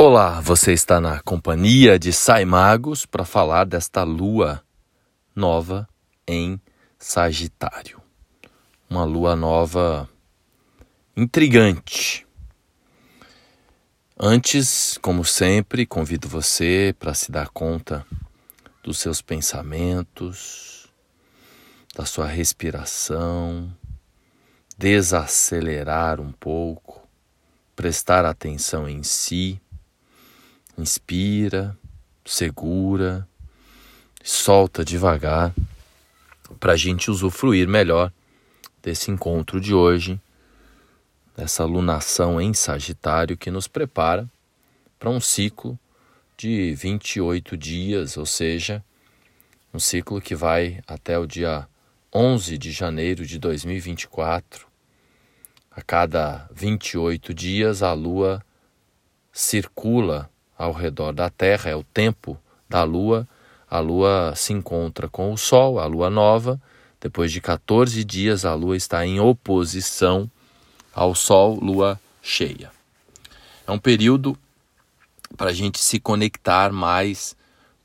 Olá, você está na companhia de Sai Magos para falar desta lua nova em Sagitário. Uma lua nova intrigante. Antes, como sempre, convido você para se dar conta dos seus pensamentos, da sua respiração, desacelerar um pouco, prestar atenção em si Inspira, segura, solta devagar para a gente usufruir melhor desse encontro de hoje, dessa lunação em Sagitário que nos prepara para um ciclo de 28 dias, ou seja, um ciclo que vai até o dia 11 de janeiro de 2024. A cada 28 dias a Lua circula ao redor da Terra, é o tempo da Lua. A Lua se encontra com o Sol, a Lua nova. Depois de 14 dias, a Lua está em oposição ao Sol, Lua cheia. É um período para a gente se conectar mais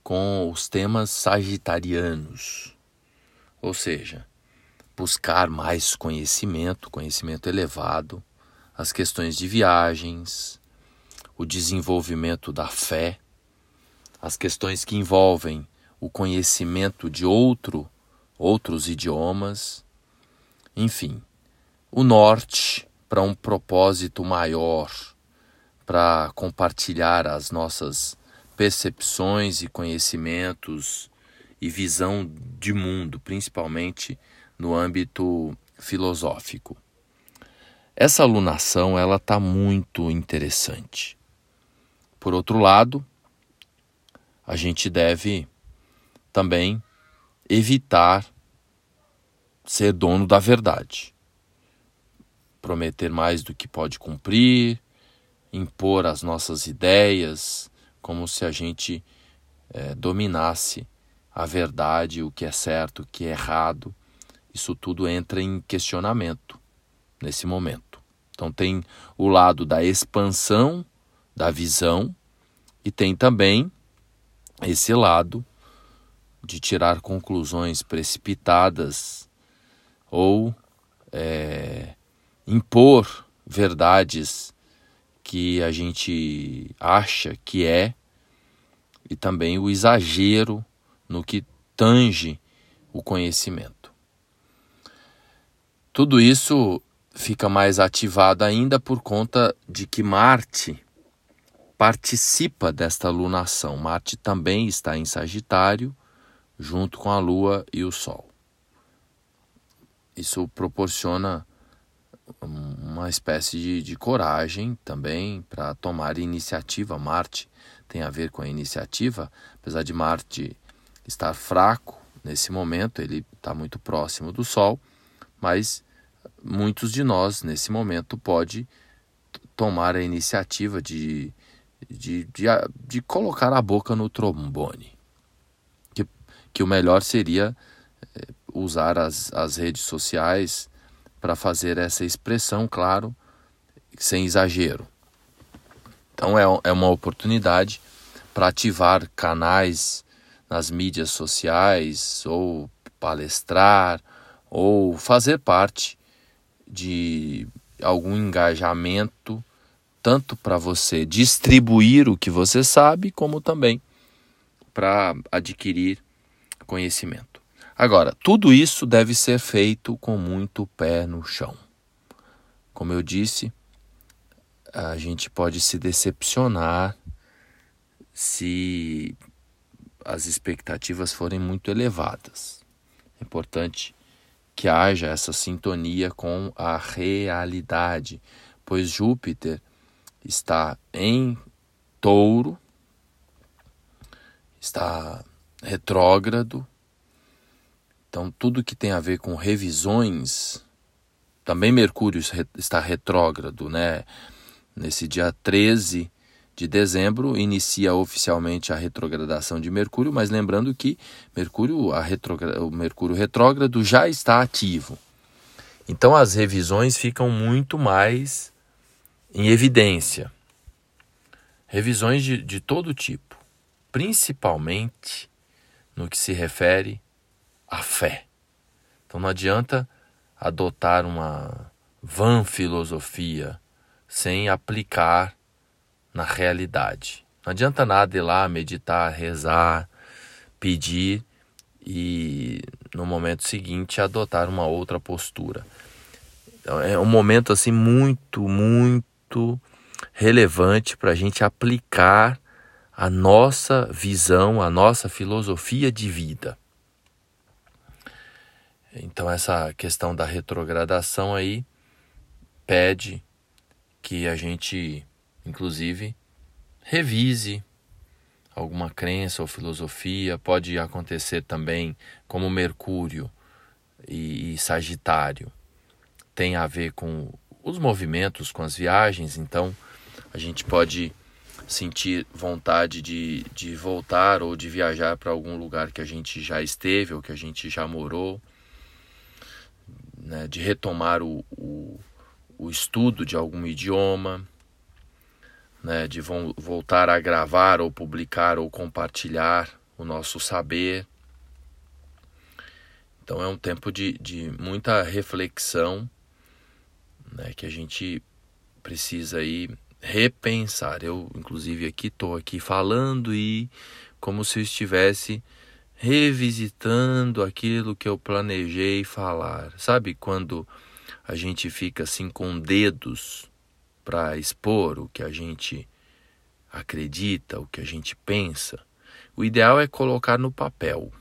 com os temas sagitarianos, ou seja, buscar mais conhecimento, conhecimento elevado, as questões de viagens, o desenvolvimento da fé, as questões que envolvem o conhecimento de outro, outros idiomas, enfim, o norte para um propósito maior, para compartilhar as nossas percepções e conhecimentos e visão de mundo, principalmente no âmbito filosófico. Essa alunação ela está muito interessante. Por outro lado, a gente deve também evitar ser dono da verdade. Prometer mais do que pode cumprir, impor as nossas ideias, como se a gente é, dominasse a verdade, o que é certo, o que é errado. Isso tudo entra em questionamento nesse momento. Então, tem o lado da expansão da visão e tem também esse lado de tirar conclusões precipitadas ou é, impor verdades que a gente acha que é e também o exagero no que tange o conhecimento. Tudo isso fica mais ativado ainda por conta de que Marte participa desta lunação. Marte também está em Sagitário, junto com a Lua e o Sol. Isso proporciona uma espécie de, de coragem também para tomar iniciativa. Marte tem a ver com a iniciativa, apesar de Marte estar fraco nesse momento, ele está muito próximo do Sol, mas muitos de nós nesse momento pode tomar a iniciativa de de, de, de colocar a boca no trombone. Que, que o melhor seria eh, usar as, as redes sociais para fazer essa expressão, claro, sem exagero. Então é, é uma oportunidade para ativar canais nas mídias sociais, ou palestrar, ou fazer parte de algum engajamento tanto para você distribuir o que você sabe, como também para adquirir conhecimento. Agora, tudo isso deve ser feito com muito pé no chão. Como eu disse, a gente pode se decepcionar se as expectativas forem muito elevadas. É importante que haja essa sintonia com a realidade, pois Júpiter está em touro, está retrógrado. Então, tudo que tem a ver com revisões, também Mercúrio está retrógrado, né? Nesse dia 13 de dezembro inicia oficialmente a retrogradação de Mercúrio, mas lembrando que Mercúrio, a o Mercúrio retrógrado já está ativo. Então as revisões ficam muito mais em evidência. revisões de, de todo tipo, principalmente no que se refere à fé. Então não adianta adotar uma vã filosofia sem aplicar na realidade. Não adianta nada ir lá meditar, rezar, pedir e no momento seguinte adotar uma outra postura. Então, é um momento assim muito, muito relevante para a gente aplicar a nossa visão, a nossa filosofia de vida. Então essa questão da retrogradação aí pede que a gente, inclusive, revise alguma crença ou filosofia. Pode acontecer também como Mercúrio e, Sagitário tem a ver com os movimentos, com as viagens, então a gente pode sentir vontade de, de voltar ou de viajar para algum lugar que a gente já esteve ou que a gente já morou, né, de retomar o, o, o estudo de algum idioma, né, de vo voltar a gravar ou publicar ou compartilhar o nosso saber. Então é um tempo de, de muita reflexão né, que a gente precisa aí repensar. Eu, inclusive, aqui estou aqui falando e como se eu estivesse revisitando aquilo que eu planejei falar. Sabe quando a gente fica assim com dedos para expor o que a gente acredita, o que a gente pensa? O ideal é colocar no papel.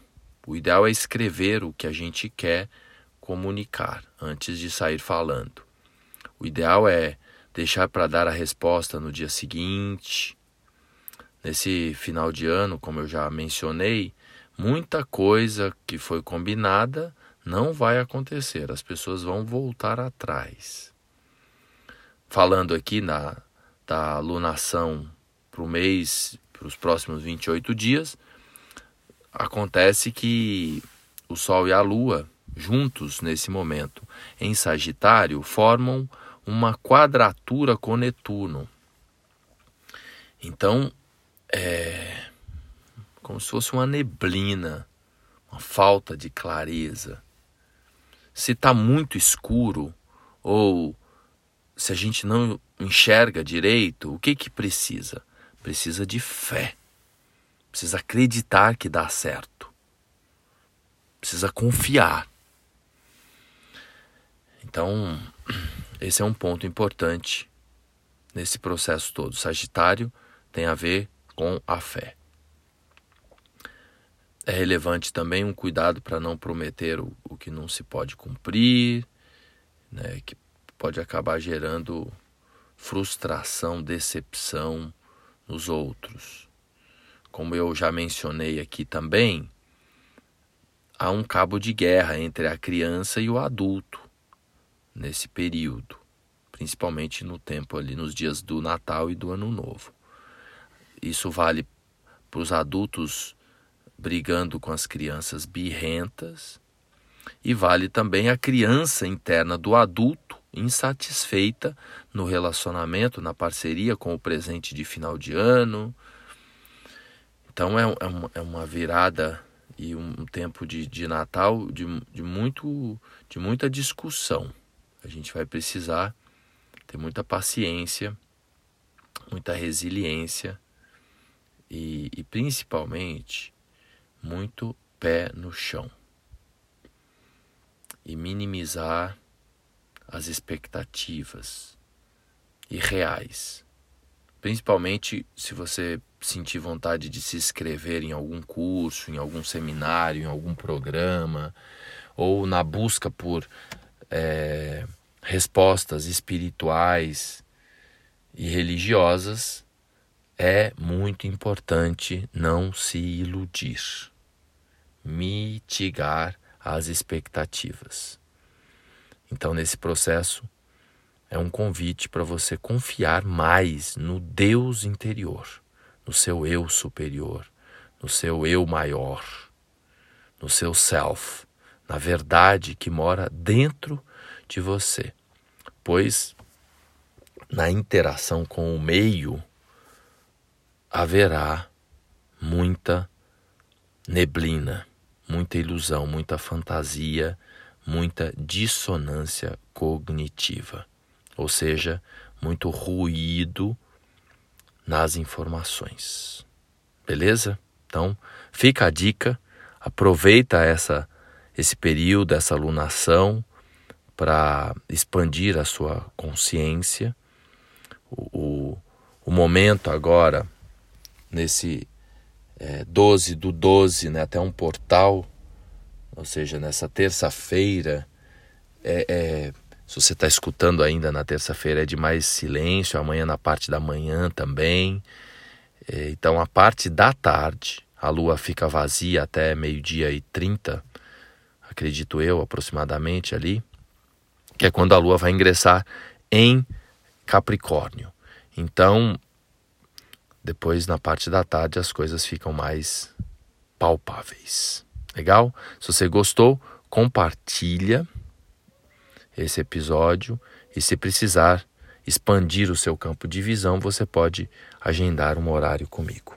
O ideal é escrever o que a gente quer comunicar antes de sair falando. O ideal é deixar para dar a resposta no dia seguinte. Nesse final de ano, como eu já mencionei, muita coisa que foi combinada não vai acontecer, as pessoas vão voltar atrás. Falando aqui na da alunação para o mês, para os próximos 28 dias, acontece que o Sol e a Lua, juntos nesse momento em Sagitário, formam uma quadratura com Netuno. Então, é como se fosse uma neblina, uma falta de clareza. Se está muito escuro ou se a gente não enxerga direito, o que que precisa? Precisa de fé. Precisa acreditar que dá certo. Precisa confiar. Então, esse é um ponto importante nesse processo todo. Sagitário tem a ver com a fé. É relevante também um cuidado para não prometer o, o, que não se pode cumprir, né, que pode acabar gerando frustração, decepção nos outros. Como eu já mencionei aqui também, há um cabo de guerra entre a criança e o adulto nesse período, principalmente no tempo ali nos dias do Natal e do Ano Novo. Isso vale para os adultos brigando com as crianças birrentas e vale também a criança interna do adulto insatisfeita no relacionamento, na parceria com o presente de final de ano. Então é, é, uma, é uma virada e um tempo de, de Natal de, de, muito, de muita discussão. A gente vai precisar ter muita paciência, muita resiliência e, e principalmente muito pé no chão e minimizar as expectativas irreais. Principalmente se você sentir vontade de se inscrever em algum curso, em algum seminário, em algum programa, ou na busca por é, respostas espirituais e religiosas, é muito importante não se iludir, mitigar as expectativas. Então, nesse processo, é um convite para você confiar mais no Deus interior, no seu eu superior, no seu eu maior, no seu self, na verdade que mora dentro de você. Pois na interação com o meio, haverá muita neblina, muita ilusão, muita fantasia, muita dissonância cognitiva, ou seja, muito ruído nas informações. Beleza? Então, fica a dica, aproveita essa esse período, essa alunação para expandir a sua consciência. O, o, o momento agora, nesse é, 12 do 12, né, até um portal, ou seja, nessa terça-feira, é, é, se você está escutando ainda na terça-feira, é de mais silêncio, amanhã na parte da manhã também. É, então, a parte da tarde, a lua fica vazia até meio-dia e trinta, acredito eu, aproximadamente ali que é quando a lua vai ingressar em Capricórnio. Então, depois na parte da tarde as coisas ficam mais palpáveis. Legal? Se você gostou, compartilha esse episódio e se precisar expandir o seu campo de visão, você pode agendar um horário comigo.